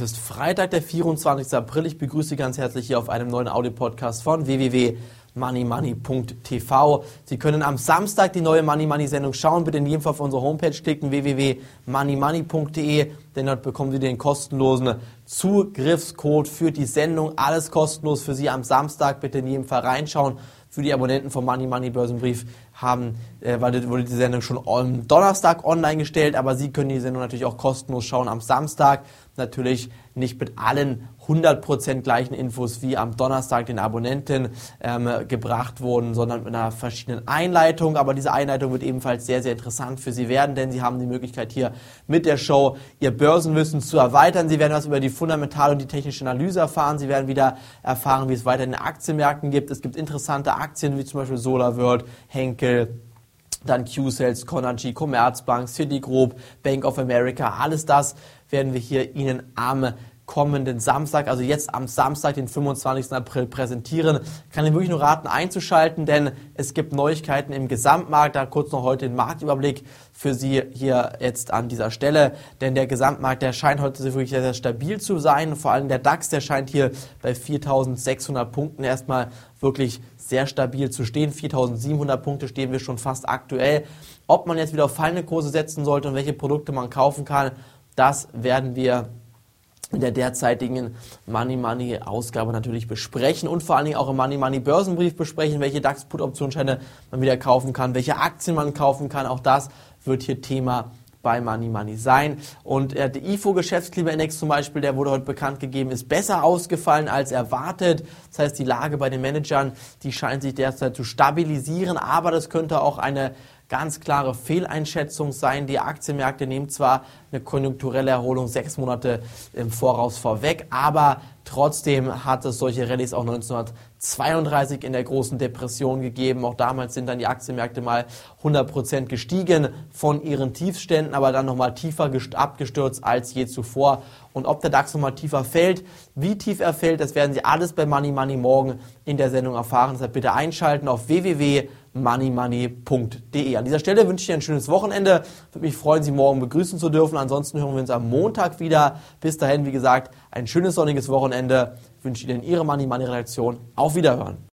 ist Freitag, der 24. April. Ich begrüße Sie ganz herzlich hier auf einem neuen Audio-Podcast von www.moneymoney.tv. Sie können am Samstag die neue Money Money Sendung schauen. Bitte in jedem Fall auf unsere Homepage klicken www.moneymoney.de, denn dort bekommen Sie den kostenlosen Zugriffscode für die Sendung. Alles kostenlos für Sie am Samstag. Bitte in jedem Fall reinschauen für die Abonnenten vom Money Money Börsenbrief haben, äh, weil wurde die Sendung schon am Donnerstag online gestellt, aber Sie können die Sendung natürlich auch kostenlos schauen am Samstag. Natürlich nicht mit allen 100% gleichen Infos wie am Donnerstag den Abonnenten ähm, gebracht wurden, sondern mit einer verschiedenen Einleitung. Aber diese Einleitung wird ebenfalls sehr, sehr interessant für Sie werden, denn Sie haben die Möglichkeit hier mit der Show Ihr Börsenwissen zu erweitern. Sie werden was über die fundamentale und die technische Analyse erfahren. Sie werden wieder erfahren, wie es weiter in den Aktienmärkten gibt. Es gibt interessante Aktien wie zum Beispiel SolarWorld, Henkel, dann Q-Sales, Conergy, Commerzbank, Citigroup, Bank of America, alles das werden wir hier Ihnen am kommenden Samstag, also jetzt am Samstag, den 25. April präsentieren. Kann Ihnen wirklich nur raten, einzuschalten, denn es gibt Neuigkeiten im Gesamtmarkt. Da kurz noch heute den Marktüberblick für Sie hier jetzt an dieser Stelle, denn der Gesamtmarkt, der scheint heute wirklich sehr, sehr stabil zu sein. Vor allem der DAX, der scheint hier bei 4.600 Punkten erstmal wirklich sehr stabil zu stehen. 4.700 Punkte stehen wir schon fast aktuell. Ob man jetzt wieder auf fallende Kurse setzen sollte und welche Produkte man kaufen kann, das werden wir in der derzeitigen Money Money Ausgabe natürlich besprechen und vor allen Dingen auch im Money Money Börsenbrief besprechen, welche DAX Put Optionsscheine man wieder kaufen kann, welche Aktien man kaufen kann. Auch das wird hier Thema bei Money Money sein. Und äh, der IFO Geschäftsklimaindex zum Beispiel, der wurde heute bekannt gegeben, ist besser ausgefallen als erwartet. Das heißt, die Lage bei den Managern, die scheint sich derzeit zu stabilisieren, aber das könnte auch eine ganz klare Fehleinschätzung sein. Die Aktienmärkte nehmen zwar eine konjunkturelle Erholung sechs Monate im Voraus vorweg, aber trotzdem hat es solche Rallyes auch 1932 in der großen Depression gegeben. Auch damals sind dann die Aktienmärkte mal 100 Prozent gestiegen von ihren Tiefständen, aber dann nochmal tiefer abgestürzt als je zuvor. Und ob der DAX nochmal tiefer fällt, wie tief er fällt, das werden Sie alles bei Money Money morgen in der Sendung erfahren. Deshalb bitte einschalten auf www moneymoney.de. An dieser Stelle wünsche ich Ihnen ein schönes Wochenende. Würde mich freuen, Sie morgen begrüßen zu dürfen. Ansonsten hören wir uns am Montag wieder. Bis dahin, wie gesagt, ein schönes sonniges Wochenende. Ich wünsche Ihnen Ihre Money Money Redaktion. Auf Wiederhören.